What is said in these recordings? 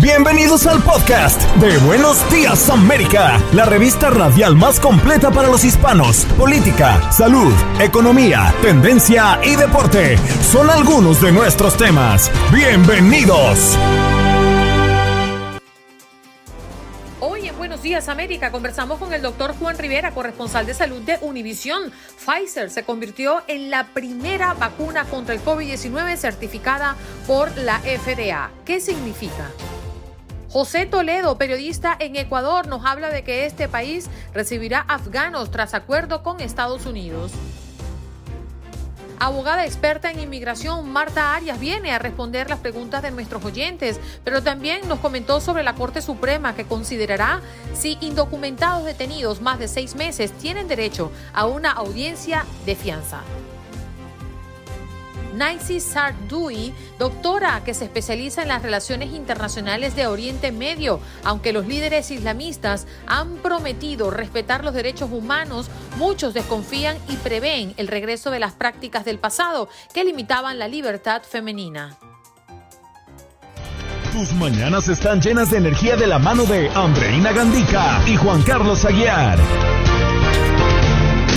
Bienvenidos al podcast de Buenos Días América, la revista radial más completa para los hispanos. Política, salud, economía, tendencia y deporte son algunos de nuestros temas. Bienvenidos. Hoy en Buenos Días América conversamos con el doctor Juan Rivera, corresponsal de salud de Univisión. Pfizer se convirtió en la primera vacuna contra el COVID-19 certificada por la FDA. ¿Qué significa? José Toledo, periodista en Ecuador, nos habla de que este país recibirá afganos tras acuerdo con Estados Unidos. Abogada experta en inmigración, Marta Arias, viene a responder las preguntas de nuestros oyentes, pero también nos comentó sobre la Corte Suprema que considerará si indocumentados detenidos más de seis meses tienen derecho a una audiencia de fianza. Naisi Sardoui, doctora que se especializa en las relaciones internacionales de Oriente Medio. Aunque los líderes islamistas han prometido respetar los derechos humanos, muchos desconfían y prevén el regreso de las prácticas del pasado que limitaban la libertad femenina. Tus mañanas están llenas de energía de la mano de Andreina Gandica y Juan Carlos Aguiar.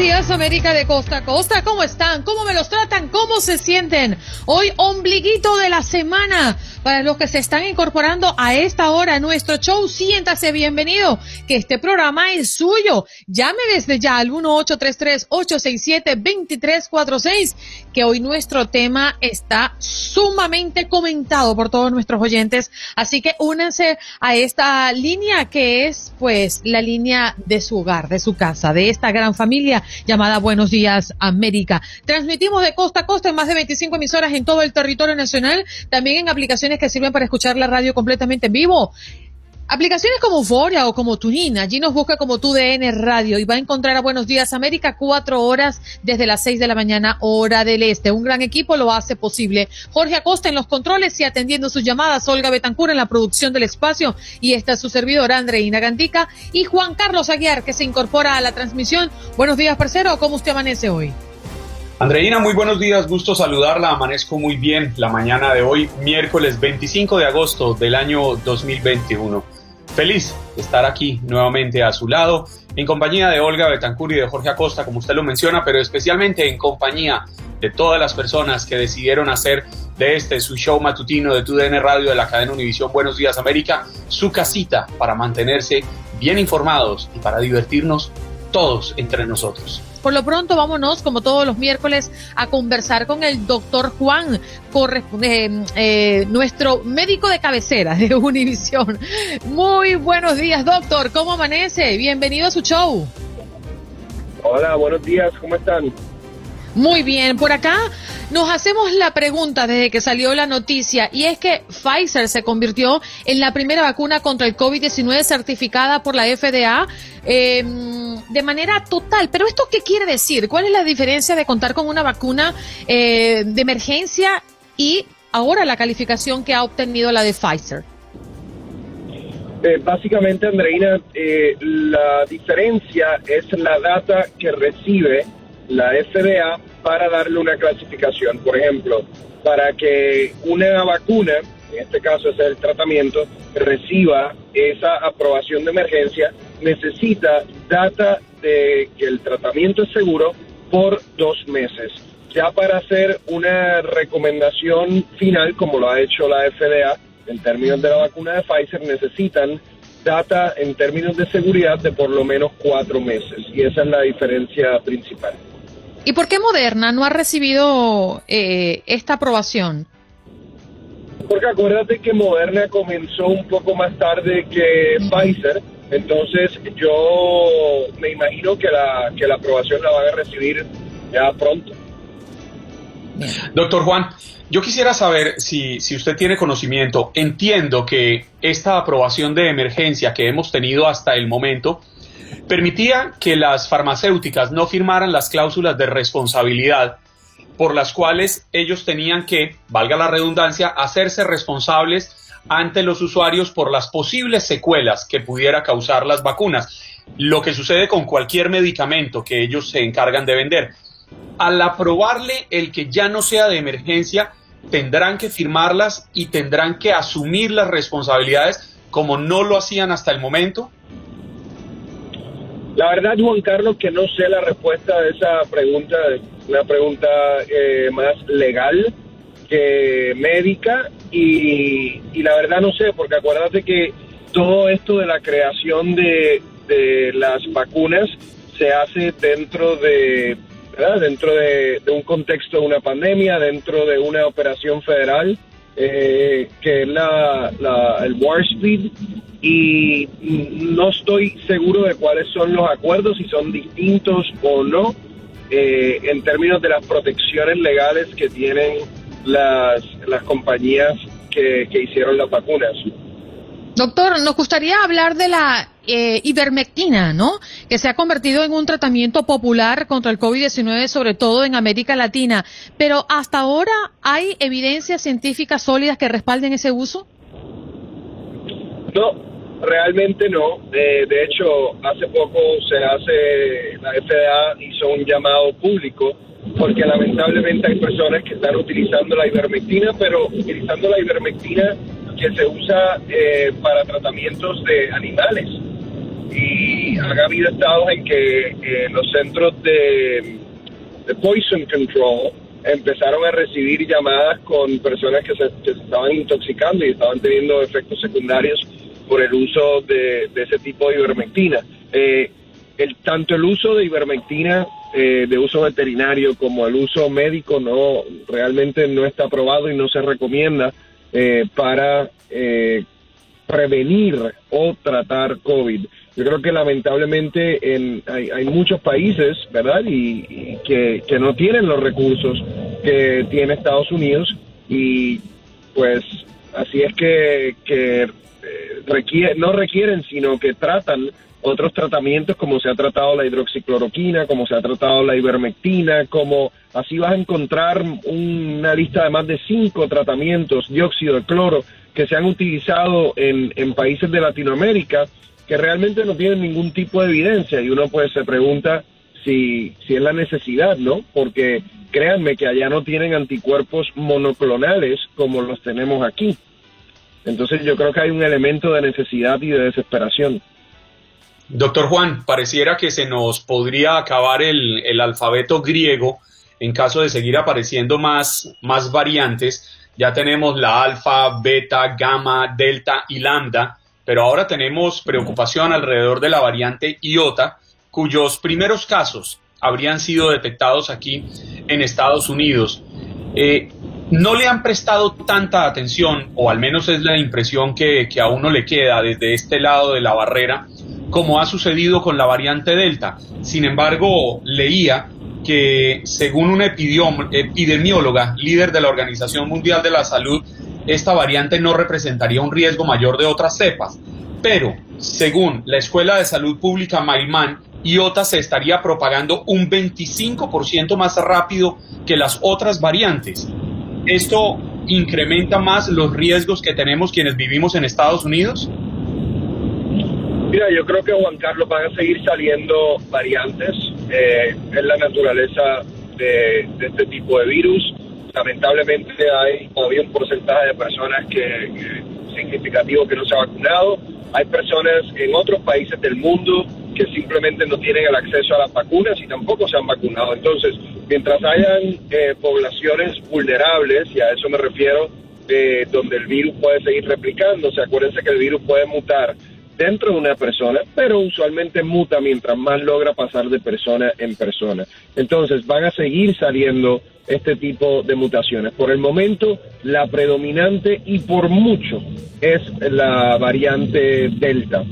América de costa costa, ¿cómo están? ¿Cómo me los tratan? ¿Cómo se sienten? Hoy ombliguito de la semana. Para los que se están incorporando a esta hora a nuestro show, siéntase bienvenido, que este programa es suyo. Llame desde ya al 1833-867-2346, que hoy nuestro tema está sumamente comentado por todos nuestros oyentes. Así que únanse a esta línea que es, pues, la línea de su hogar, de su casa, de esta gran familia llamada Buenos Días América. Transmitimos de costa a costa en más de 25 emisoras en todo el territorio nacional, también en aplicaciones que sirven para escuchar la radio completamente en vivo. Aplicaciones como Euforia o como Tunin, allí nos busca como TUDN Radio y va a encontrar a Buenos Días América cuatro horas desde las seis de la mañana, hora del este. Un gran equipo lo hace posible. Jorge Acosta en los controles y atendiendo sus llamadas, Olga Betancur en la producción del espacio y esta es su servidora Andreina Gandica y Juan Carlos Aguiar que se incorpora a la transmisión. Buenos días, parcero, ¿cómo usted amanece hoy? Andreina, muy buenos días, gusto saludarla, amanezco muy bien la mañana de hoy, miércoles 25 de agosto del año 2021. Feliz estar aquí nuevamente a su lado, en compañía de Olga Betancur y de Jorge Acosta, como usted lo menciona, pero especialmente en compañía de todas las personas que decidieron hacer de este su show matutino de TUDN Radio de la cadena Univisión Buenos Días América su casita para mantenerse bien informados y para divertirnos todos entre nosotros. Por lo pronto, vámonos, como todos los miércoles, a conversar con el doctor Juan, eh, eh, nuestro médico de cabecera de Univisión. Muy buenos días, doctor. ¿Cómo amanece? Bienvenido a su show. Hola, buenos días. ¿Cómo están? Muy bien, por acá nos hacemos la pregunta desde que salió la noticia y es que Pfizer se convirtió en la primera vacuna contra el COVID-19 certificada por la FDA eh, de manera total. Pero esto qué quiere decir? ¿Cuál es la diferencia de contar con una vacuna eh, de emergencia y ahora la calificación que ha obtenido la de Pfizer? Eh, básicamente, Andreina, eh, la diferencia es la data que recibe la FDA para darle una clasificación. Por ejemplo, para que una vacuna, en este caso es el tratamiento, reciba esa aprobación de emergencia, necesita data de que el tratamiento es seguro por dos meses. Ya para hacer una recomendación final, como lo ha hecho la FDA, en términos de la vacuna de Pfizer, necesitan data en términos de seguridad de por lo menos cuatro meses y esa es la diferencia principal. ¿Y por qué Moderna no ha recibido eh, esta aprobación? Porque acuérdate que Moderna comenzó un poco más tarde que Pfizer, entonces yo me imagino que la, que la aprobación la van a recibir ya pronto. Doctor Juan, yo quisiera saber si, si usted tiene conocimiento. Entiendo que esta aprobación de emergencia que hemos tenido hasta el momento permitía que las farmacéuticas no firmaran las cláusulas de responsabilidad por las cuales ellos tenían que, valga la redundancia, hacerse responsables ante los usuarios por las posibles secuelas que pudiera causar las vacunas. Lo que sucede con cualquier medicamento que ellos se encargan de vender. Al aprobarle el que ya no sea de emergencia, tendrán que firmarlas y tendrán que asumir las responsabilidades como no lo hacían hasta el momento. La verdad, Juan Carlos, que no sé la respuesta de esa pregunta, una pregunta eh, más legal que médica y, la verdad no sé, porque acuérdate que todo esto de la creación de, las vacunas se hace dentro de dentro de, un contexto de una pandemia, dentro de una operación federal, eh, que es la, el War Speed, y no estoy seguro de cuáles son los acuerdos, si son distintos o no, eh, en términos de las protecciones legales que tienen las, las compañías que, hicieron las vacunas. Doctor, nos gustaría hablar de la eh, ivermectina, ¿no? Que se ha convertido en un tratamiento popular contra el COVID-19, sobre todo en América Latina. Pero hasta ahora, ¿hay evidencias científicas sólidas que respalden ese uso? No, realmente no. Eh, de hecho, hace poco se hace, la FDA hizo un llamado público porque lamentablemente hay personas que están utilizando la ivermectina, pero utilizando la ivermectina que se usa eh, para tratamientos de animales. Y ha habido estados en que eh, los centros de, poison control empezaron a recibir llamadas con personas que se, estaban intoxicando y estaban teniendo efectos secundarios por el uso de, ese tipo de ivermectina. Eh, el, tanto el uso de ivermectina eh, de uso veterinario como el uso médico no realmente no está aprobado y no se recomienda eh, para eh, prevenir o tratar COVID. Yo creo que lamentablemente en, hay, muchos países, ¿verdad? Y, que, que, no tienen los recursos que tiene Estados Unidos y pues así es que, que no requieren, sino que tratan otros tratamientos como se ha tratado la hidroxicloroquina, como se ha tratado la ivermectina, como así vas a encontrar una lista de más de cinco tratamientos, dióxido de cloro, que se han utilizado en, en países de Latinoamérica que realmente no tienen ningún tipo de evidencia y uno pues se pregunta si, si es la necesidad, ¿no? Porque créanme que allá no tienen anticuerpos monoclonales como los tenemos aquí. Entonces yo creo que hay un elemento de necesidad y de desesperación. Doctor Juan, pareciera que se nos podría acabar el, alfabeto griego en caso de seguir apareciendo más, más variantes. Ya tenemos la alfa, beta, gamma, delta y lambda, pero ahora tenemos preocupación alrededor de la variante iota, cuyos primeros casos habrían sido detectados aquí en Estados Unidos. Eh, no le han prestado tanta atención, o al menos es la impresión que, a uno le queda desde este lado de la barrera, como ha sucedido con la variante Delta. Sin embargo, leía que según una epidemióloga, líder de la Organización Mundial de la Salud, esta variante no representaría un riesgo mayor de otras cepas. Pero, según la Escuela de Salud Pública Mailman, IOTA se estaría propagando un 25% más rápido que las otras variantes. ¿Esto incrementa más los riesgos que tenemos quienes vivimos en Estados Unidos? Mira, yo creo que Juan Carlos van a seguir saliendo variantes. Eh, es la naturaleza de, este tipo de virus. Lamentablemente hay todavía un porcentaje de personas que, significativo que no se ha vacunado. Hay personas en otros países del mundo que simplemente no tienen el acceso a las vacunas y tampoco se han vacunado. Entonces, mientras hayan eh, poblaciones vulnerables, y a eso me refiero, eh, donde el virus puede seguir replicándose, acuérdense que el virus puede mutar dentro de una persona, pero usualmente muta mientras más logra pasar de persona en persona. Entonces van a seguir saliendo este tipo de mutaciones. Por el momento, la predominante y por mucho es la variante Delta.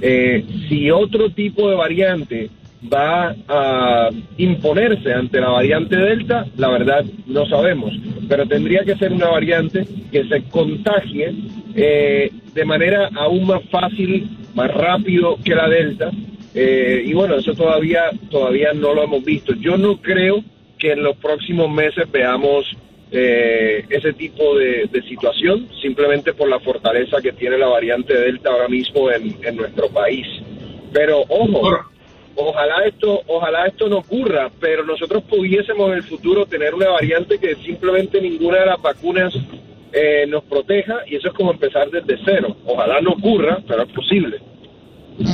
Eh, si otro tipo de variante va a imponerse ante la variante Delta, la verdad no sabemos, pero tendría que ser una variante que se contagie eh, de manera aún más fácil, más rápido que la Delta. Eh, y bueno, eso todavía, todavía no lo hemos visto. Yo no creo que en los próximos meses veamos eh, ese tipo de, situación, simplemente por la fortaleza que tiene la variante Delta ahora mismo en, en nuestro país. Pero ojo, ojalá esto, ojalá esto no ocurra, pero nosotros pudiésemos en el futuro tener una variante que simplemente ninguna de las vacunas eh, nos proteja y eso es como empezar desde cero. Ojalá no ocurra, pero es posible.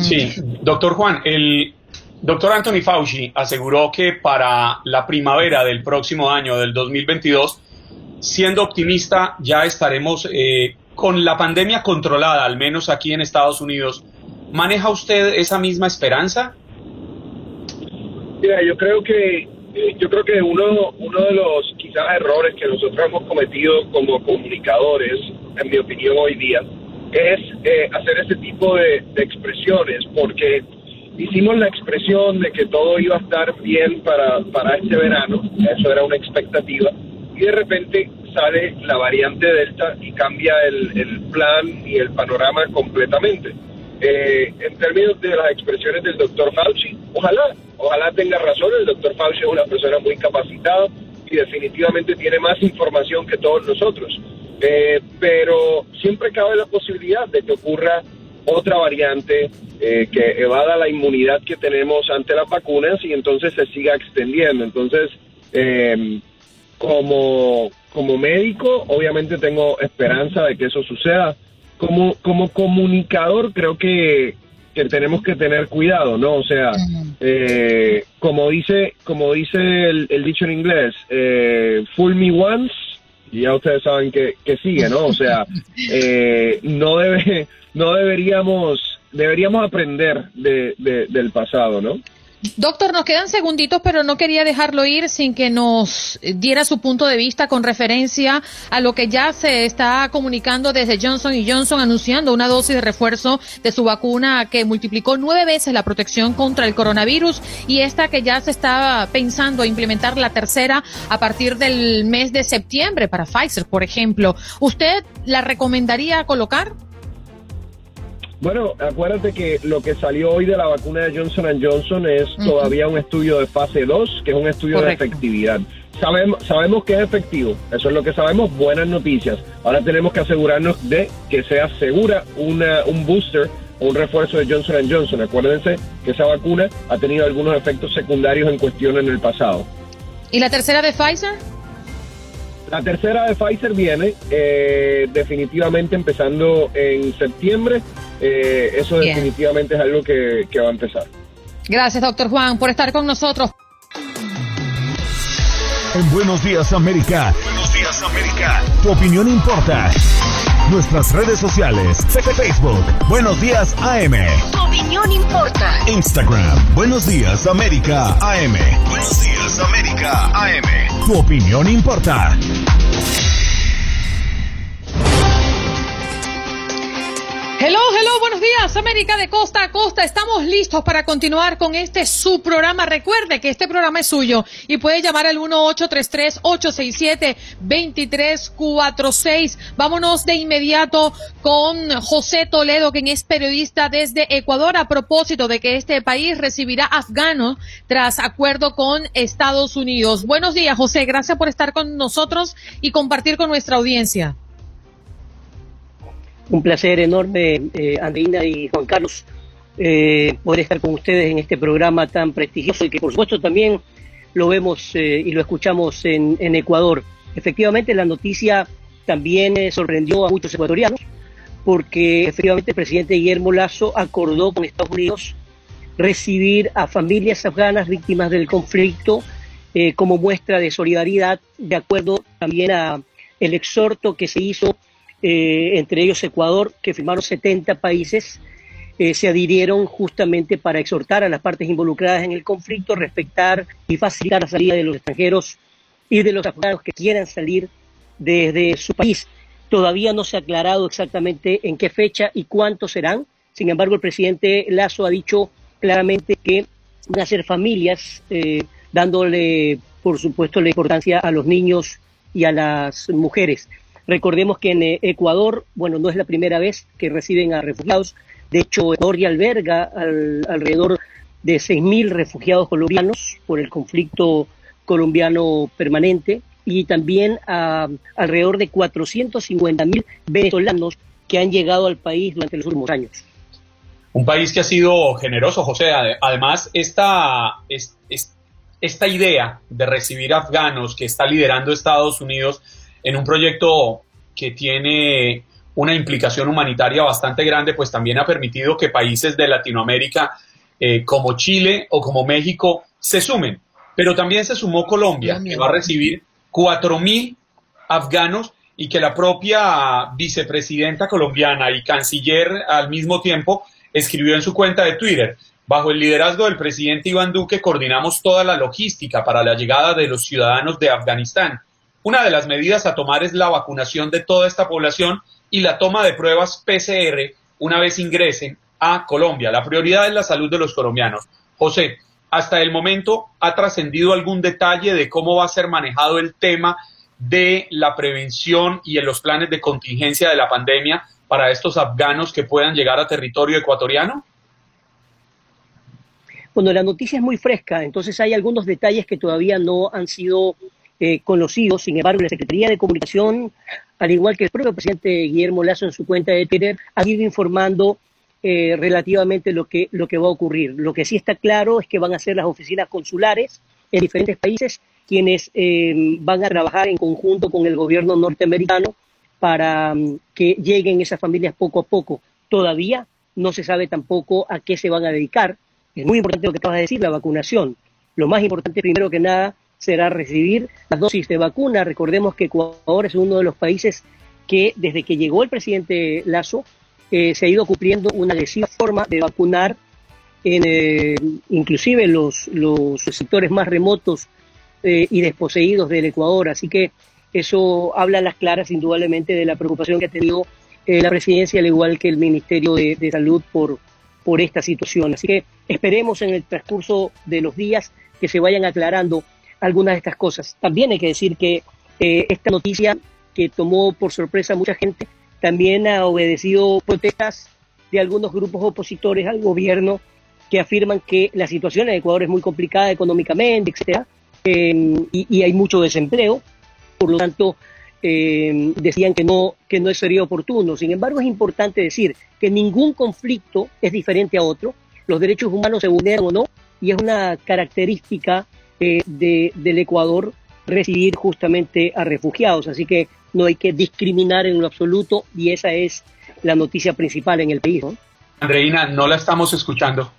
Sí, doctor Juan, el doctor Anthony Fauci aseguró que para la primavera del próximo año, del 2022, siendo optimista, ya estaremos eh, con la pandemia controlada, al menos aquí en Estados Unidos. ¿Maneja usted esa misma esperanza? Mira, yo creo que eh, yo creo que uno uno de los quizás errores que nosotros hemos cometido como comunicadores, en mi opinión hoy día, es eh, hacer ese tipo de, expresiones, porque hicimos la expresión de que todo iba a estar bien para, para este verano, eso era una expectativa, y de repente sale la variante Delta y cambia el, el plan y el panorama completamente. Eh, en términos de las expresiones del doctor Fauci, ojalá, ojalá tenga razón, el doctor Fauci es una persona muy capacitada y definitivamente tiene más información que todos nosotros. Eh, pero siempre cabe la posibilidad de que ocurra otra variante eh, que evada la inmunidad que tenemos ante las vacunas y entonces se siga extendiendo. Entonces, como, como médico, obviamente tengo esperanza de que eso suceda como, como comunicador creo que, que tenemos que tener cuidado, ¿no? O sea, eh, como dice, como dice el, dicho en inglés, eh, fool me once, y ya ustedes saben que, que sigue, ¿no? O sea, eh, no debe, no deberíamos, deberíamos aprender de, del pasado, ¿no? Doctor, nos quedan segunditos, pero no quería dejarlo ir sin que nos diera su punto de vista con referencia a lo que ya se está comunicando desde Johnson y Johnson anunciando una dosis de refuerzo de su vacuna que multiplicó nueve veces la protección contra el coronavirus y esta que ya se está pensando implementar la tercera a partir del mes de septiembre para Pfizer, por ejemplo. ¿Usted la recomendaría colocar? Bueno, acuérdate que lo que salió hoy de la vacuna de Johnson Johnson es todavía un estudio de fase 2, que es un estudio de efectividad. Sabemos, sabemos que es efectivo, eso es lo que sabemos, buenas noticias. Ahora tenemos que asegurarnos de que sea segura una, un booster o un refuerzo de Johnson Johnson. Acuérdense que esa vacuna ha tenido algunos efectos secundarios en cuestión en el pasado. ¿Y la tercera de Pfizer? La tercera de Pfizer viene eh, definitivamente empezando en septiembre. Eh, eso definitivamente es algo que, que va a empezar. Gracias, doctor Juan, por estar con nosotros. En Buenos Días América. Buenos Días América. Tu opinión importa. Nuestras redes sociales. Facebook. Buenos Días AM. Tu opinión importa. Instagram. Buenos Días América AM. Buenos Días América AM. Tu opinión importa. Hello, hello, buenos días, América de costa a costa. Estamos listos para continuar con este su programa. Recuerde que este programa es suyo y puede llamar al 1-833-867-2346. Vámonos de inmediato con José Toledo, quien es periodista desde Ecuador, a propósito de que este país recibirá afganos tras acuerdo con Estados Unidos. Buenos días, José. Gracias por estar con nosotros y compartir con nuestra audiencia. Un placer enorme, eh, Andreina y Juan Carlos, eh, poder estar con ustedes en este programa tan prestigioso y que por supuesto también lo vemos eh, y lo escuchamos en, Ecuador. Efectivamente, la noticia también eh, sorprendió a muchos ecuatorianos porque efectivamente el presidente Guillermo Lazo acordó con Estados Unidos recibir a familias afganas víctimas del conflicto como muestra de solidaridad, de acuerdo también a el exhorto que se hizo eh, entre ellos Ecuador, que firmaron 70 países eh, se adhirieron justamente para exhortar a las partes involucradas en el conflicto, respetar y facilitar la salida de los extranjeros y de los afganos que quieran salir desde su país. Todavía no se ha aclarado exactamente en qué fecha y cuántos serán. Sin embargo, el presidente Lazo ha dicho claramente que van a ser familias, eh, dándole, por supuesto, la importancia a los niños y a las mujeres. Recordemos que en eh, Ecuador, bueno, no es la primera vez que reciben a refugiados. De hecho, Ecuador ya alberga alrededor de 6.000 refugiados colombianos por el conflicto colombiano permanente y también a alrededor de 450.000 venezolanos que han llegado al país durante los últimos años. Un país que ha sido generoso, José. Además, esta, esta idea de recibir afganos que está liderando Estados Unidos en un proyecto que tiene una implicación humanitaria bastante grande, pues también ha permitido que países de Latinoamérica eh, como Chile o como México se sumen. Pero también se sumó Colombia, que va a recibir 4.000 afganos y que la propia vicepresidenta colombiana y canciller al mismo tiempo escribió en su cuenta de Twitter, bajo el liderazgo del presidente Iván Duque coordinamos toda la logística para la llegada de los ciudadanos de Afganistán. Una de las medidas a tomar es la vacunación de toda esta población y la toma de pruebas PCR una vez ingresen a Colombia. La prioridad es la salud de los colombianos. José, hasta el momento ha trascendido algún detalle de cómo va a ser manejado el tema de la prevención y en los planes de contingencia de la pandemia para estos afganos que puedan llegar a territorio ecuatoriano? Bueno, la noticia es muy fresca, entonces hay algunos detalles que todavía no han sido eh, conocidos. Sin embargo, la Secretaría de Comunicación, al igual que el propio presidente Guillermo Lazo en su cuenta de Twitter, ha ido informando eh, relativamente lo que, lo que va a ocurrir. Lo que sí está claro es que van a ser las oficinas consulares en diferentes países quienes eh, van a trabajar en conjunto con el gobierno norteamericano para mm, que lleguen esas familias poco a poco. Todavía no se sabe tampoco a qué se van a dedicar. Es muy importante lo que acabas de decir, la vacunación. Lo más importante, primero que nada, será recibir las dosis de vacuna. Recordemos que Ecuador es uno de los países que desde que llegó el presidente Lazo eh, se ha ido cumpliendo una agresiva forma de vacunar en eh, inclusive los, los sectores más remotos eh, y desposeídos del Ecuador. Así que eso habla a las claras indudablemente de la preocupación que ha tenido la presidencia, al igual que el Ministerio de, Salud por, por esta situación. Así que esperemos en el transcurso de los días que se vayan aclarando algunas de estas cosas. También hay que decir que esta noticia que tomó por sorpresa a mucha gente también ha obedecido protestas de algunos grupos opositores al gobierno que afirman que la situación en Ecuador es muy complicada económicamente, etcétera, eh, y, hay mucho desempleo, por lo tanto eh, decían que no que no sería oportuno. Sin embargo, es importante decir que ningún conflicto es diferente a otro. Los derechos humanos se vulneran o no, y es una característica eh, de, del Ecuador recibir justamente a refugiados. Así que no hay que discriminar en lo absoluto y esa es la noticia principal en el país. Andreina, no la estamos escuchando.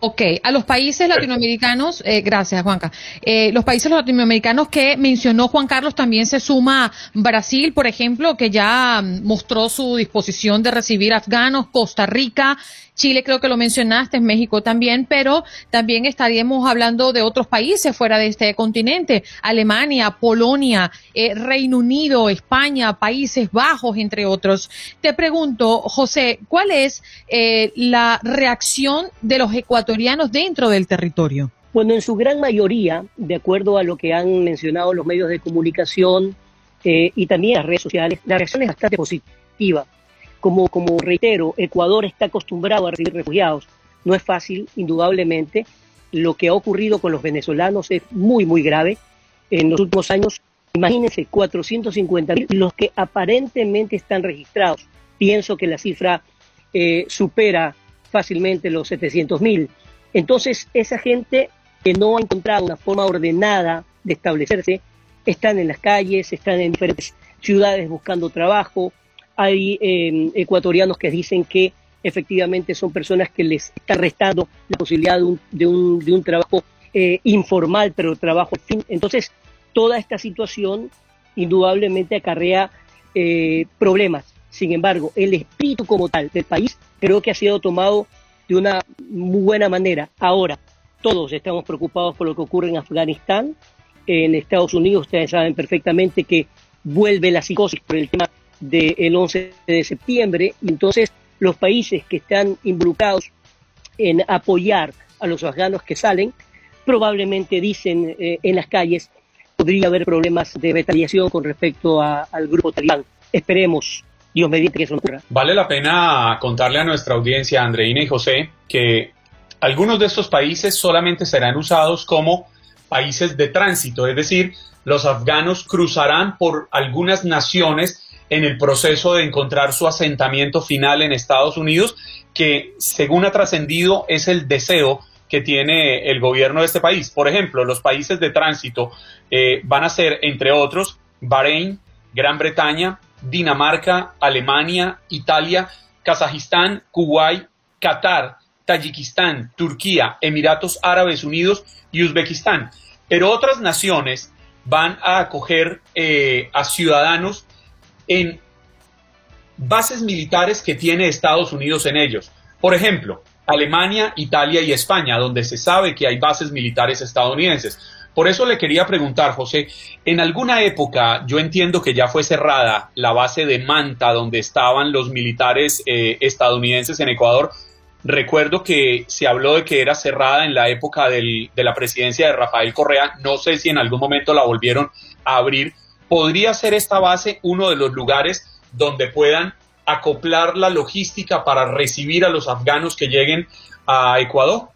Ok, a los países latinoamericanos, eh, gracias Juanca, eh, los países latinoamericanos que mencionó Juan Carlos también se suma Brasil, por ejemplo, que ya mostró su disposición de recibir afganos, Costa Rica, Chile creo que lo mencionaste, México también, pero también estaríamos hablando de otros países fuera de este continente, Alemania, Polonia, eh, Reino Unido, España, Países Bajos, entre otros. Te pregunto, José, ¿cuál es eh, la reacción de los ecuatorianos dentro del territorio? Bueno, en su gran mayoría, de acuerdo a lo que han mencionado los medios de comunicación eh, y también las redes sociales, la reacción es bastante positiva. Como, como reitero, Ecuador está acostumbrado a recibir refugiados. No es fácil, indudablemente. Lo que ha ocurrido con los venezolanos es muy, muy grave. En los últimos años, imagínense, 450 mil los que aparentemente están registrados. Pienso que la cifra eh, supera fácilmente los 700 mil. Entonces, esa gente que no ha encontrado una forma ordenada de establecerse, están en las calles, están en diferentes ciudades buscando trabajo, hay em, ecuatorianos que dicen que efectivamente son personas que les está restando la posibilidad de un, de un, de un trabajo eh, informal, pero trabajo fin. Entonces, toda esta situación indudablemente acarrea eh, problemas. Sin embargo, el espíritu como tal del país creo que ha sido tomado de una muy buena manera. Ahora, todos estamos preocupados por lo que ocurre en Afganistán. En Estados Unidos ustedes saben perfectamente que vuelve la psicosis por el tema del 11 de septiembre. Entonces los países que están involucrados en apoyar a los afganos que salen, probablemente dicen eh, en las calles, podría haber problemas de retaliación con respecto al grupo talibán. Esperemos, Que. Vale la pena contarle a nuestra audiencia, Andreina y José, que algunos de estos países solamente serán usados como países de tránsito, es decir, los afganos cruzarán por algunas naciones en el proceso de encontrar su asentamiento final en Estados Unidos, que según ha trascendido es el deseo que tiene el gobierno de este país. Por ejemplo, los países de tránsito eh, van a ser, entre otros, Bahrein, Gran Bretaña, Dinamarca, Alemania, Italia, Kazajistán, Kuwait, Qatar, Tayikistán, Turquía, Emiratos Árabes Unidos y Uzbekistán. Pero otras naciones van a acoger eh, a ciudadanos en bases militares que tiene Estados Unidos en ellos. Por ejemplo, Alemania, Italia y España, donde se sabe que hay bases militares estadounidenses. Por eso le quería preguntar, José, en alguna época yo entiendo que ya fue cerrada la base de Manta, donde estaban los militares eh, estadounidenses en Ecuador. Recuerdo que se habló de que era cerrada en la época de la presidencia de Rafael Correa. No sé si en algún momento la volvieron a abrir. ¿Podría ser esta base uno de los lugares donde puedan acoplar la logística para recibir a los afganos que lleguen a Ecuador?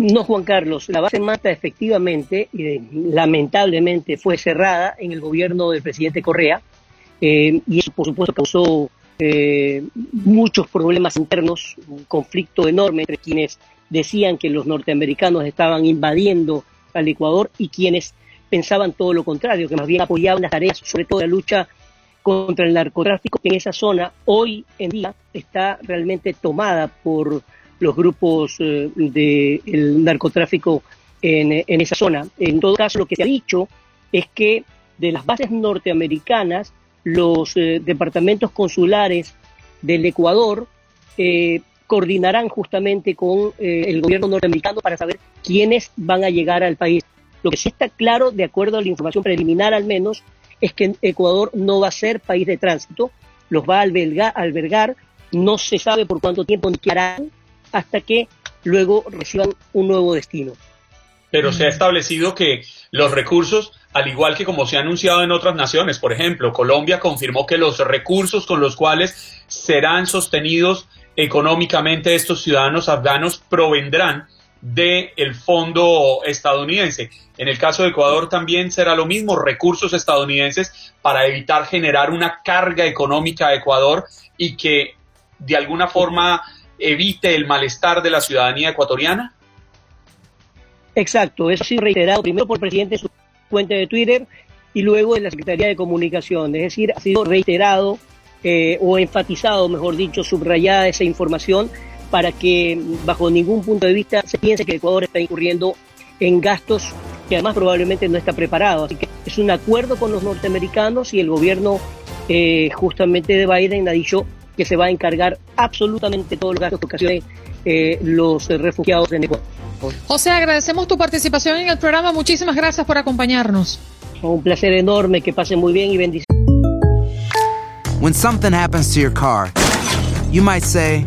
No, Juan Carlos, la base Manta efectivamente, eh, lamentablemente, fue cerrada en el gobierno del presidente Correa eh, y eso, por supuesto, causó eh, muchos problemas internos, un conflicto enorme entre quienes decían que los norteamericanos estaban invadiendo al Ecuador y quienes pensaban todo lo contrario, que más bien apoyaban las tareas, sobre todo la lucha contra el narcotráfico, que en esa zona hoy en día está realmente tomada por los grupos eh, del narcotráfico en, en, esa zona. En todo caso, lo que se ha dicho es que de las bases norteamericanas, los eh, departamentos consulares del Ecuador eh, coordinarán justamente con el gobierno norteamericano para saber quiénes van a llegar al país. Lo que sí está claro, de acuerdo a la información preliminar al menos, es que Ecuador no va a ser país de tránsito, los va a albergar, no se sabe por cuánto tiempo ni qué harán hasta que luego reciban un nuevo destino. Pero se ha establecido que los recursos, al igual que como se ha anunciado en otras naciones, por ejemplo, Colombia confirmó que los recursos con los cuales serán sostenidos económicamente estos ciudadanos afganos provendrán del fondo estadounidense. En el caso de Ecuador también será lo mismo, recursos estadounidenses para evitar generar una carga económica a Ecuador y que de alguna forma evite el malestar de la ciudadanía ecuatoriana. Exacto, eso ha sido reiterado primero por el presidente en su cuenta de Twitter y luego en la Secretaría de Comunicación. Es decir, ha sido reiterado eh, o enfatizado, mejor dicho, subrayada esa información para que bajo ningún punto de vista se piense que Ecuador está incurriendo en gastos que además probablemente no está preparado. Así que es un acuerdo con los norteamericanos y el gobierno eh, justamente de Biden ha dicho que se va a encargar absolutamente todos los gastos que ocasionen eh, los refugiados en Ecuador. José, agradecemos tu participación en el programa. Muchísimas gracias por acompañarnos. Un placer enorme, que pasen muy bien y bendiciones. When something happens to your car, you might say,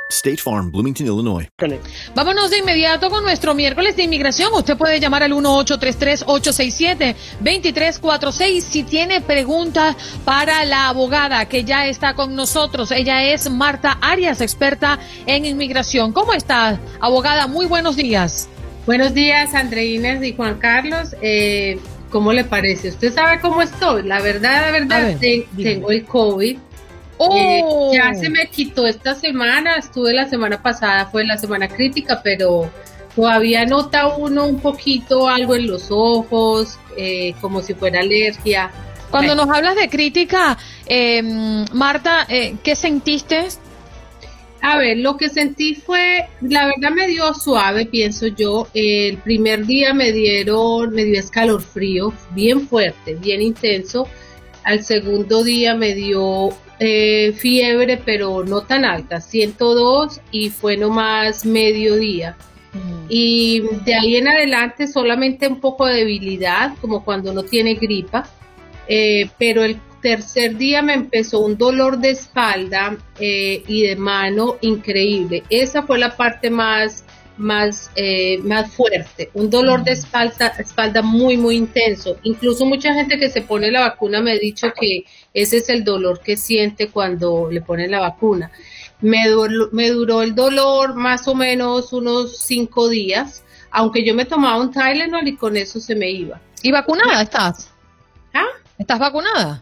State Farm, Bloomington, Illinois. Vámonos de inmediato con nuestro miércoles de inmigración. Usted puede llamar al 1833-867-2346 si tiene preguntas para la abogada que ya está con nosotros. Ella es Marta Arias, experta en inmigración. ¿Cómo está, abogada? Muy buenos días. Buenos días, Andreina y Juan Carlos. Eh, ¿Cómo le parece? ¿Usted sabe cómo estoy? La verdad, la verdad, tengo el COVID eh, ya oh. se me quitó esta semana, estuve la semana pasada, fue la semana crítica, pero todavía nota uno un poquito algo en los ojos, eh, como si fuera alergia. Cuando nos hablas de crítica, eh, Marta, eh, ¿qué sentiste? A ver, lo que sentí fue, la verdad me dio suave, pienso yo. El primer día me dieron, me dio escalofrío, bien fuerte, bien intenso. Al segundo día me dio eh, fiebre, pero no tan alta, 102 y fue nomás mediodía. Y de ahí en adelante solamente un poco de debilidad, como cuando no tiene gripa. Eh, pero el tercer día me empezó un dolor de espalda eh, y de mano increíble. Esa fue la parte más, más, eh, más fuerte. Un dolor de espalda, espalda muy, muy intenso. Incluso mucha gente que se pone la vacuna me ha dicho que ese es el dolor que siente cuando le ponen la vacuna. Me, me duró el dolor más o menos unos cinco días, aunque yo me tomaba un Tylenol y con eso se me iba. ¿Y vacunada estás? ¿Ah? ¿Estás vacunada?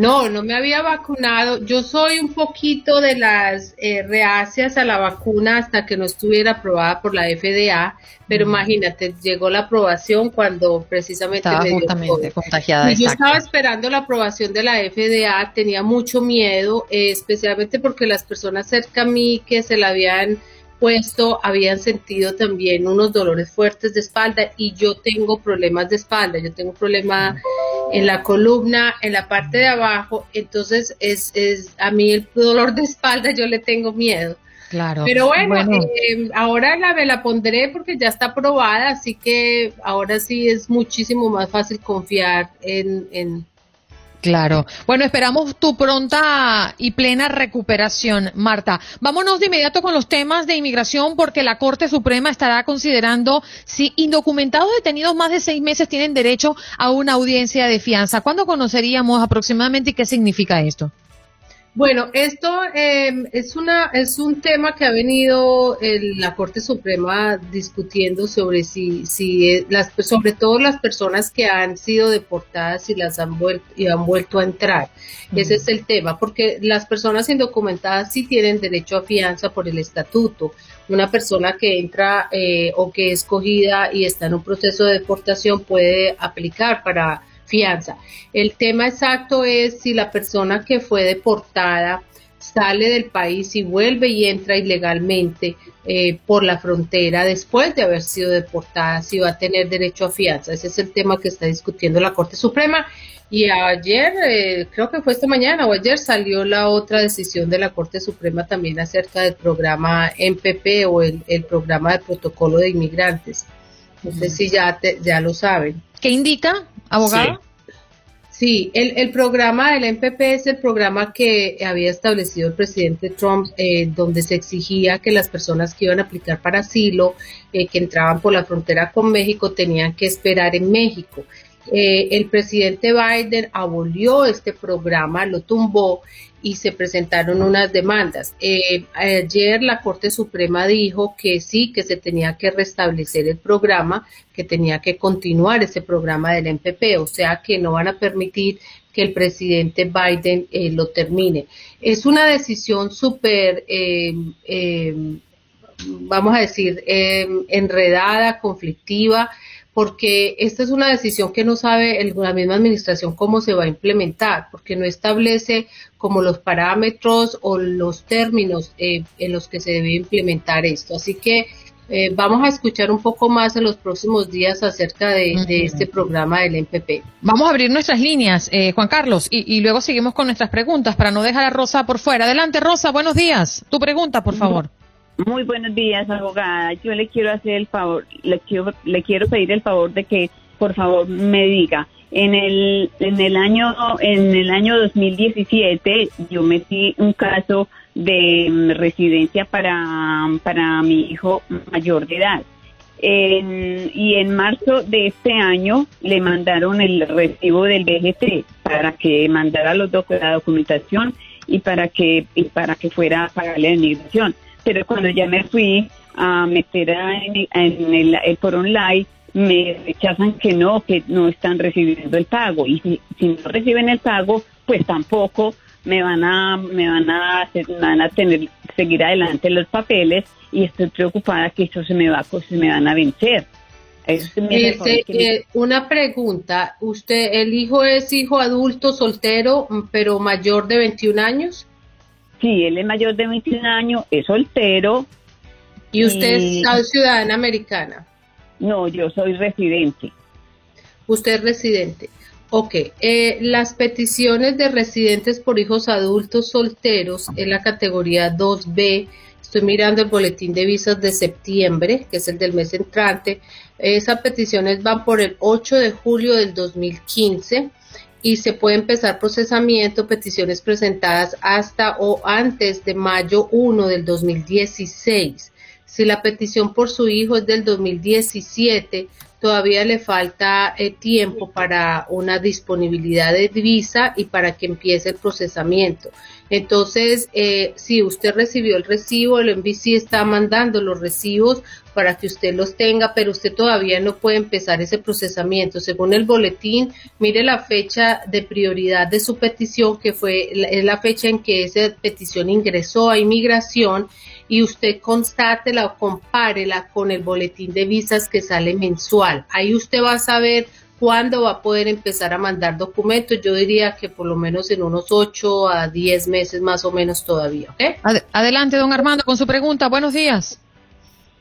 No, no me había vacunado. Yo soy un poquito de las eh, reacias a la vacuna hasta que no estuviera aprobada por la FDA, pero imagínate, llegó la aprobación cuando precisamente estaba justamente contagiada. yo estaba esperando la aprobación de la FDA, tenía mucho miedo, eh, especialmente porque las personas cerca a mí que se la habían puesto habían sentido también unos dolores fuertes de espalda y yo tengo problemas de espalda, yo tengo problemas en la columna, en la parte de abajo, entonces es, es a mí el dolor de espalda yo le tengo miedo. Claro. Pero bueno, eh, ahora la me la pondré porque ya está aprobada, así que ahora sí es muchísimo más fácil confiar en, en, Claro. Bueno, esperamos tu pronta y plena recuperación, Marta. Vámonos de inmediato con los temas de inmigración porque la Corte Suprema estará considerando si indocumentados detenidos más de seis meses tienen derecho a una audiencia de fianza. ¿Cuándo conoceríamos aproximadamente y qué significa esto? Bueno, esto eh, es una es un tema que ha venido la Corte Suprema discutiendo sobre si si eh, las sobre todo las personas que han sido deportadas y las han vuelto y han vuelto a entrar. Ese es el tema, porque las personas indocumentadas sí tienen derecho a fianza por el estatuto. Una persona que entra eh, o que es escogida y está en un proceso de deportación puede aplicar para fianza. El tema exacto es si la persona que fue deportada sale del país y vuelve y entra ilegalmente eh, por la frontera después de haber sido deportada, si va a tener derecho a fianza. Ese es el tema que está discutiendo la Corte Suprema. Y ayer, eh, creo que fue esta mañana o ayer, salió la otra decisión de la Corte Suprema también acerca del programa MPP o el, programa de protocolo de inmigrantes. No sé si ya, ya lo saben. ¿Qué indica, abogado? Sí. el, programa del MPP es el programa que había establecido el presidente Trump, eh, donde se exigía que las personas que iban a aplicar para asilo, eh, que entraban por la frontera con México, tenían que esperar en México. Eh, el presidente Biden abolió este programa, lo tumbó y se presentaron unas demandas. Eh, ayer la Corte Suprema dijo que sí, que se tenía que restablecer el programa, que tenía que continuar ese programa del MPP, o sea que no van a permitir que el presidente Biden eh, lo termine. Es una decisión súper, vamos a decir, enredada, conflictiva porque esta es una decisión que no sabe la misma administración cómo se va a implementar, porque no establece como los parámetros o los términos eh, en los que se debe implementar esto. Así que eh, vamos a escuchar un poco más en los próximos días acerca de, este programa del MPP. Vamos a abrir nuestras líneas, eh, Juan Carlos, y, y, luego seguimos con nuestras preguntas para no dejar a Rosa por fuera. Adelante, Rosa, buenos días. Tu pregunta, por favor. Muy buenos días, abogada. Yo le quiero hacer el favor, le quiero, le quiero pedir el favor de que, por favor, me diga. En el, en el año, en el año 2017, yo metí un caso de mm, residencia para, para mi hijo mayor de edad. y en marzo de este año le mandaron el recibo del BGT para que mandara los la documentación y para que y para que fuera a pagarle la inmigración pero cuando ya me fui a meter en, el, el por online, me rechazan que no, que no están recibiendo el pago. Y si, no reciben el pago, pues tampoco me van a, me van a, hacer, van a tener, seguir adelante los papeles y estoy preocupada que esto se me va, se me van a vencer. Este, una pregunta, ¿usted, el hijo es hijo adulto, soltero, pero mayor de 21 años? Sí, él es mayor de 21 años, es soltero. ¿Y usted es ciudadana americana? No, yo soy residente. Usted es residente. Ok, eh, las peticiones de residentes por hijos adultos solteros en la categoría 2B, estoy mirando el boletín de visas de septiembre, que es el del mes entrante, esas peticiones van por el 8 de julio del 2015 y se puede empezar procesamiento, peticiones presentadas hasta o antes de mayo 1 del 2016. Si la petición por su hijo es del 2017, todavía le falta eh, tiempo para una disponibilidad de visa y para que empiece el procesamiento. Entonces, eh, si usted recibió el recibo, el NBC está mandando los recibos para que usted los tenga, pero usted todavía no puede empezar ese procesamiento. Según el boletín, mire la fecha de prioridad de su petición, que fue es la fecha en que esa petición ingresó a inmigración y usted constátela o compárela con el boletín de visas que sale mensual. Ahí usted va a saber ¿Cuándo va a poder empezar a mandar documentos? Yo diría que por lo menos en unos 8 a 10 meses más o menos todavía. adelante, don Armando, con su pregunta. Buenos días.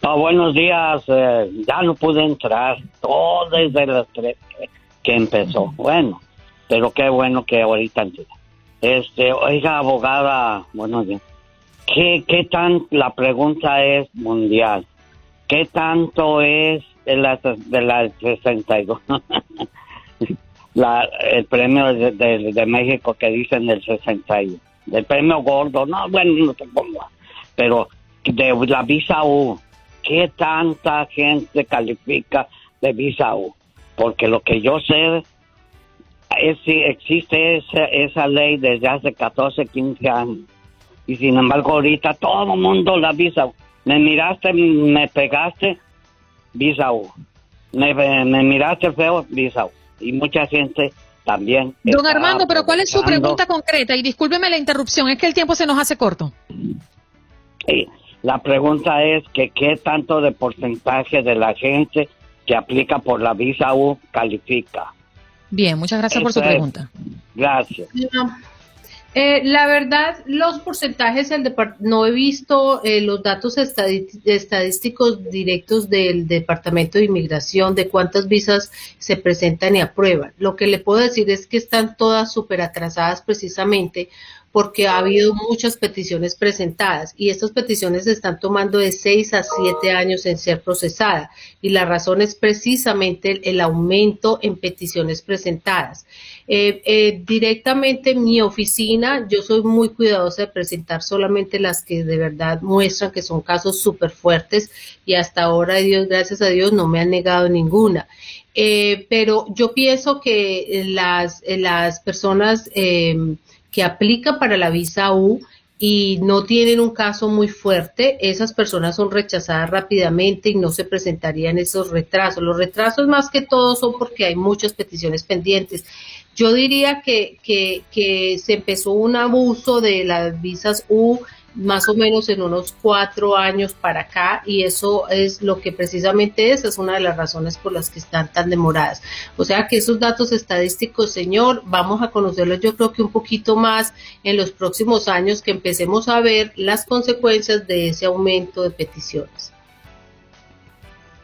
Ah, buenos días. Eh, ya no pude entrar todo desde las 3 que empezó. Bueno, pero qué bueno que ahorita Este, oiga, abogada, buenos días. ¿Qué, qué tan, la pregunta es mundial, ¿qué tanto es de la, de la 62. la, el premio de, de, México que dicen del 61. Del premio gordo, no, bueno, no te pongo. Pero de la visa U, ¿qué tanta gente califica de visa U? Porque lo que yo sé es si existe esa, esa ley desde hace 14, 15 años. Y sin embargo, ahorita todo el mundo la visa U. Me miraste, me pegaste, visa Me, me miraste feo, visa Y mucha gente también. Don Armando, pero ¿cuál es su pregunta concreta? Y discúlpeme la interrupción, es que el tiempo se nos hace corto. La pregunta es que qué tanto de porcentaje de la gente que aplica por la visa U califica. Bien, muchas gracias por su pregunta. Gracias. Eh, la verdad, los porcentajes, el no he visto eh, los datos estadísticos directos del Departamento de Inmigración de cuántas visas se presentan y aprueban. Lo que le puedo decir es que están todas súper atrasadas precisamente porque ha habido muchas peticiones presentadas y estas peticiones están tomando de seis a siete años en ser procesadas y la razón es precisamente el, aumento en peticiones presentadas. Eh, eh, directamente en mi oficina, yo soy muy cuidadosa de presentar solamente las que de verdad muestran que son casos súper fuertes y hasta ahora, Dios, gracias a Dios, no me han negado ninguna. Eh, pero yo pienso que las, las personas que aplica para la visa U y no tienen un caso muy fuerte, esas personas son rechazadas rápidamente y no se presentarían esos retrasos. Los retrasos más que todo son porque hay muchas peticiones pendientes. Yo diría que, que, que se empezó un abuso de las visas U más o menos en unos cuatro años para acá y eso es lo que precisamente es, es una de las razones por las que están tan demoradas. O sea que esos datos estadísticos, señor, vamos a conocerlos yo creo que un poquito más en los próximos años que empecemos a ver las consecuencias de ese aumento de peticiones.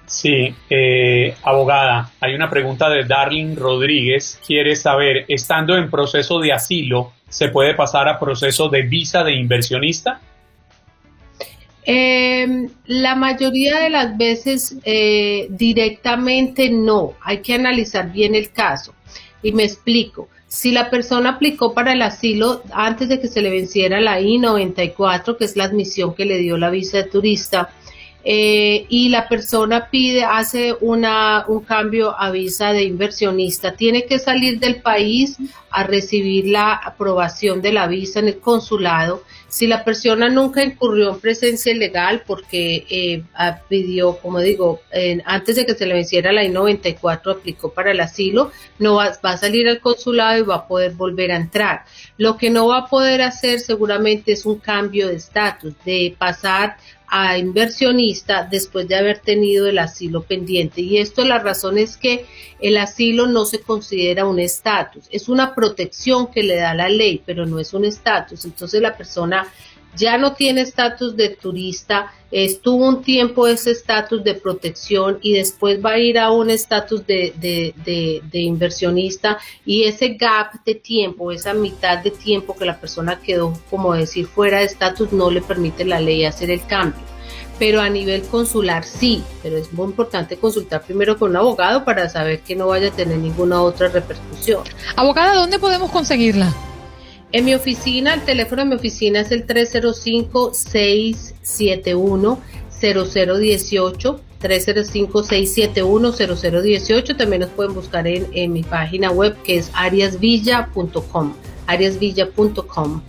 Sí, eh, abogada, hay una pregunta de Darling Rodríguez. Quiere saber, estando en proceso de asilo, ¿se puede pasar a proceso de visa de inversionista? Em, la mayoría de las veces eh, directamente no, hay que analizar bien el caso. Y me explico, si la persona aplicó para el asilo antes de que se le venciera la I-94, que es la admisión que le dio la visa de turista, eh, y la persona pide, hace una, un cambio a visa de inversionista, tiene que salir del país a recibir la aprobación de la visa en el consulado. Si la persona nunca incurrió en presencia ilegal porque eh, pidió, como digo, antes de que se le venciera la I-94, aplicó para el asilo, no va, va, a salir al consulado y va a poder volver a entrar. Lo que no va a poder hacer seguramente es un cambio de estatus, de pasar a inversionista después de haber tenido el asilo pendiente. Y esto la razón es que el asilo no se considera un estatus, es una protección que le da la ley, pero no es un estatus. Entonces la persona ya no tiene estatus de turista, estuvo un tiempo ese estatus de protección y después va a ir a un estatus de, de, de, inversionista y ese gap de tiempo, esa mitad de tiempo que la persona quedó, como decir, fuera de estatus, no le permite la ley hacer el cambio. Pero a nivel consular sí, pero es muy importante consultar primero con un abogado para saber que no vaya a tener ninguna otra repercusión. Abogada, ¿dónde podemos conseguirla? En mi oficina, el teléfono de mi oficina es el 305-671-0018. 305-671-0018. También nos pueden buscar en, en, mi página web que es ariasvilla.com. ariasvilla.com.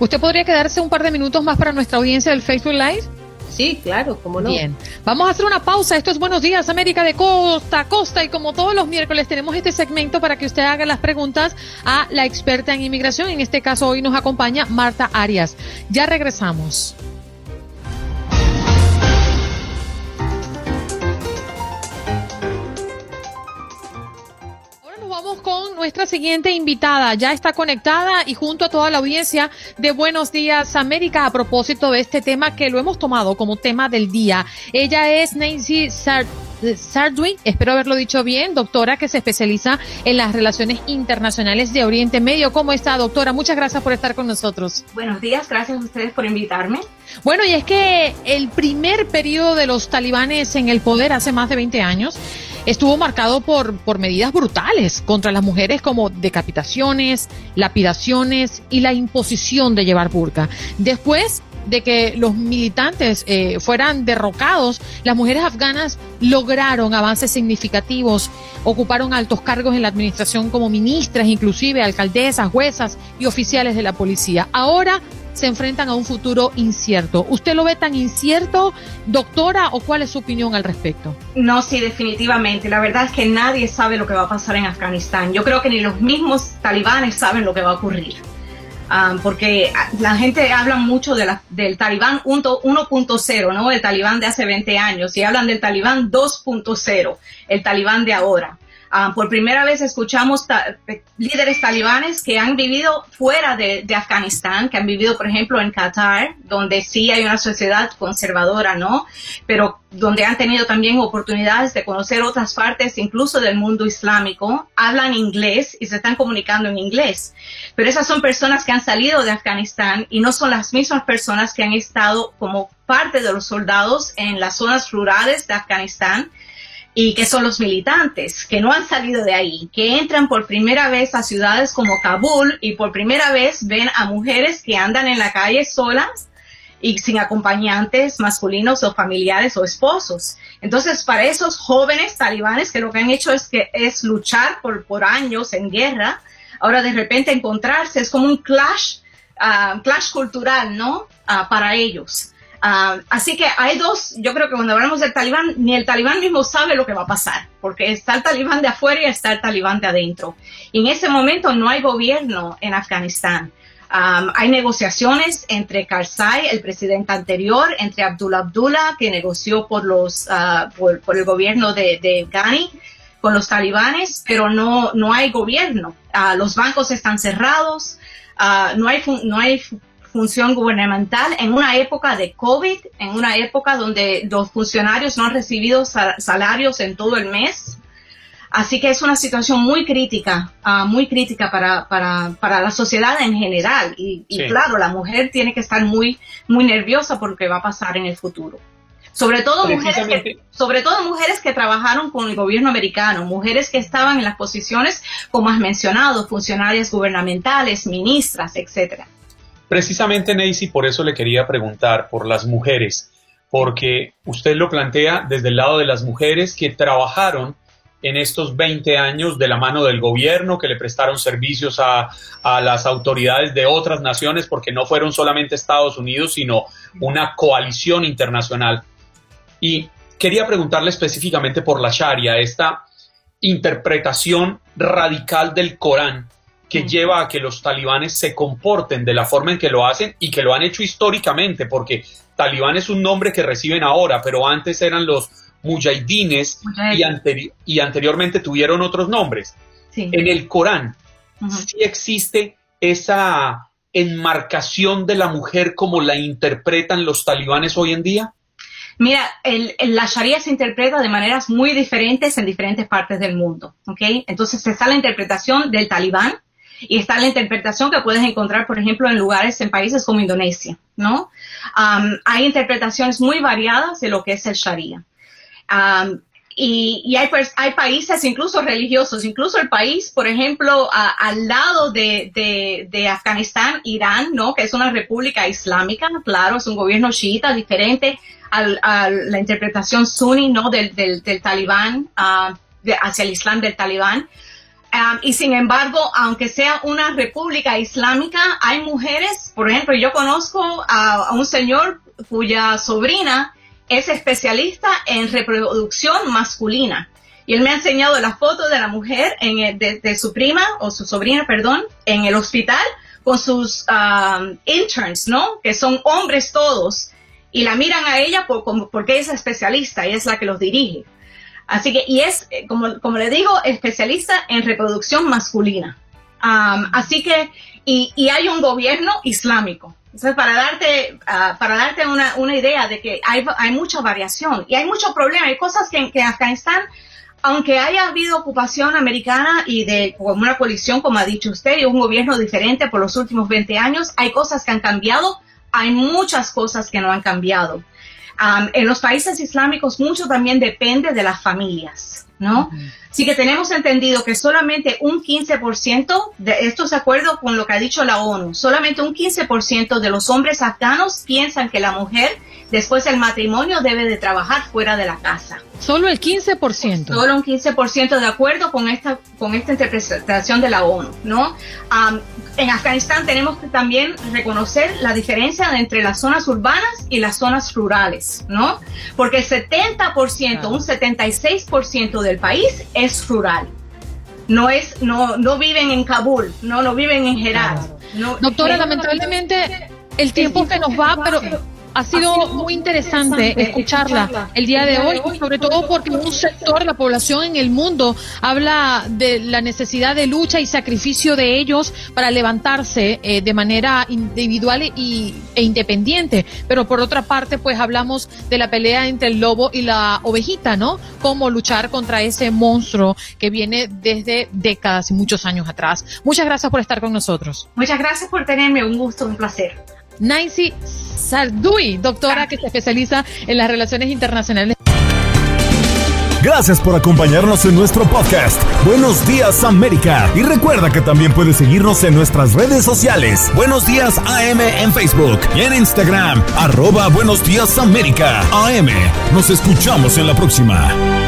¿Usted podría quedarse un par de minutos más para nuestra audiencia del Facebook Live? Sí, claro, cómo no. Bien, vamos a hacer una pausa. Esto es Buenos Días, América de costa a costa. Y como todos los miércoles, tenemos este segmento para que usted haga las preguntas a la experta en inmigración. En este caso, hoy nos acompaña Marta Arias. Ya regresamos. Vamos con nuestra siguiente invitada. Ya está conectada y junto a toda la audiencia de Buenos Días América a propósito de este tema que lo hemos tomado como tema del día. Ella es Nancy Sardwin, espero haberlo dicho bien, doctora que se especializa en las relaciones internacionales de Oriente Medio. ¿Cómo está, doctora? Muchas gracias por estar con nosotros. Buenos días, gracias a ustedes por invitarme. Bueno, y es que el primer periodo de los talibanes en el poder hace más de 20 años estuvo marcado por, por medidas brutales contra las mujeres como decapitaciones, lapidaciones y la imposición de llevar burka. Después de que los militantes eh, fueran derrocados, las mujeres afganas lograron avances significativos, ocuparon altos cargos en la administración como ministras, inclusive alcaldesas, juezas y oficiales de la policía. Ahora se enfrentan a un futuro incierto. ¿Usted lo ve tan incierto, doctora, o cuál es su opinión al respecto? No, sí, definitivamente. La verdad es que nadie sabe lo que va a pasar en Afganistán. Yo creo que ni los mismos talibanes saben lo que va a ocurrir. Ah, porque la gente habla mucho de la, del talibán 1.0, ¿no? El talibán de hace 20 años, y hablan del talibán 2.0, el talibán de ahora. Ah, por primera vez escuchamos líderes talibanes que han vivido fuera de, Afganistán, que han vivido, por ejemplo, en Qatar, donde sí hay una sociedad conservadora, ¿no? Pero donde han tenido también oportunidades de conocer otras partes, incluso del mundo islámico, hablan inglés y se están comunicando en inglés. Pero esas son personas que han salido de Afganistán y no son las mismas personas que han estado como parte de los soldados en las zonas rurales de Afganistán y que son los militantes que no han salido de ahí, que entran por primera vez a ciudades como Kabul y por primera vez ven a mujeres que andan en la calle solas y sin acompañantes masculinos o familiares o esposos. Entonces, para esos jóvenes talibanes que lo que han hecho es que es luchar por, por años en guerra, ahora de repente encontrarse es como un clash, uh, clash cultural, ¿no? Uh, para ellos. Ah, así que hay dos, yo creo que cuando hablamos del talibán, ni el talibán mismo sabe lo que va a pasar, porque está el talibán de afuera y está el talibán de adentro. Y en ese momento no hay gobierno en Afganistán. hay negociaciones entre Karzai, el presidente anterior, entre Abdullah Abdullah, que negoció por, los, uh, por, el gobierno de, de, Ghani, con los talibanes, pero no, no hay gobierno. Uh, los bancos están cerrados, no hay, no hay función gubernamental en una época de COVID, en una época donde los funcionarios no han recibido salarios en todo el mes. Así que es una situación muy crítica, ah, muy crítica para, para, para, la sociedad en general. Y, claro, la mujer tiene que estar muy, muy nerviosa por lo que va a pasar en el futuro. Sobre todo, mujeres que, sobre todo mujeres que trabajaron con el gobierno americano, mujeres que estaban en las posiciones, como has mencionado, funcionarias gubernamentales, ministras, etcétera. Precisamente, Nancy, por eso le quería preguntar por las mujeres, porque usted lo plantea desde el lado de las mujeres que trabajaron en estos 20 años de la mano del gobierno, que le prestaron servicios a, a, las autoridades de otras naciones, porque no fueron solamente Estados Unidos, sino una coalición internacional. Y quería preguntarle específicamente por la Sharia, esta interpretación radical del Corán que lleva a que los talibanes se comporten de la forma en que lo hacen y que lo han hecho históricamente, porque talibán es un nombre que reciben ahora, pero antes eran los mujahidines y, y, anteriormente tuvieron otros nombres. En el Corán sí existe esa enmarcación de la mujer como la interpretan los talibanes hoy en día. Mira, el, la Sharia se interpreta de maneras muy diferentes en diferentes partes del mundo, ¿ok? Entonces está la interpretación del talibán, y está la interpretación que puedes encontrar, por ejemplo, en lugares, en países como Indonesia, ¿no? hay interpretaciones muy variadas de lo que es el Sharia. y, hay, pues, hay, países incluso religiosos, incluso el país, por ejemplo, al lado de, de, Afganistán, Irán, ¿no? Que es una república islámica, claro, es un gobierno chiita diferente a la interpretación suní, ¿no? Del, del, talibán, uh, hacia el islam del talibán. Um, y sin embargo, aunque sea una república islámica, hay mujeres, por ejemplo, yo conozco a, un señor cuya sobrina es especialista en reproducción masculina. Y él me ha enseñado la foto de la mujer en de, su prima o su sobrina, perdón, en el hospital con sus um, interns, ¿no? Que son hombres todos. Y la miran a ella por, porque es especialista y es la que los dirige. Así que, y es, eh, como, como le digo, especialista en reproducción masculina. así que, y, y, hay un gobierno islámico. Entonces, para darte, ah, para darte una, una, idea de que hay, hay, mucha variación y hay mucho problema, hay cosas que, que Afganistán, aunque haya habido ocupación americana y de como una coalición, como ha dicho usted, y un gobierno diferente por los últimos 20 años, hay cosas que han cambiado, hay muchas cosas que no han cambiado en los países islámicos mucho también depende de las familias, ¿no? Así que tenemos entendido que solamente un 15%, de esto es de acuerdo con lo que ha dicho la ONU, solamente un 15% de los hombres afganos piensan que la mujer después del matrimonio debe de trabajar fuera de la casa. Solo el 15%. Solo un 15% de acuerdo con esta, con esta interpretación de la ONU, ¿no? En Afganistán tenemos que también reconocer la diferencia entre las zonas urbanas y las zonas rurales, ¿no? Porque el 70%, un 76% del país es rural. No es, no, no viven en Kabul, no, no viven en Herat. Doctora, lamentablemente el tiempo se nos va, pero ha sido muy interesante escucharla el día de hoy, sobre todo porque un sector de la población en el mundo habla de la necesidad de lucha y sacrificio de ellos para levantarse eh, de manera individual y, e independiente. Pero por otra parte, pues hablamos de la pelea entre el lobo y la ovejita, ¿no? Cómo luchar contra ese monstruo que viene desde décadas y muchos años atrás. Muchas gracias por estar con nosotros. Muchas gracias por tenerme, un gusto, un placer. Nancy Sardui, doctora que se especializa en las relaciones internacionales. Gracias por acompañarnos en nuestro podcast. Buenos días América. Y recuerda que también puedes seguirnos en nuestras redes sociales. Buenos días AM en Facebook y en Instagram. Arroba Buenos días América. AM. Nos escuchamos en la próxima.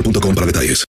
para detalles.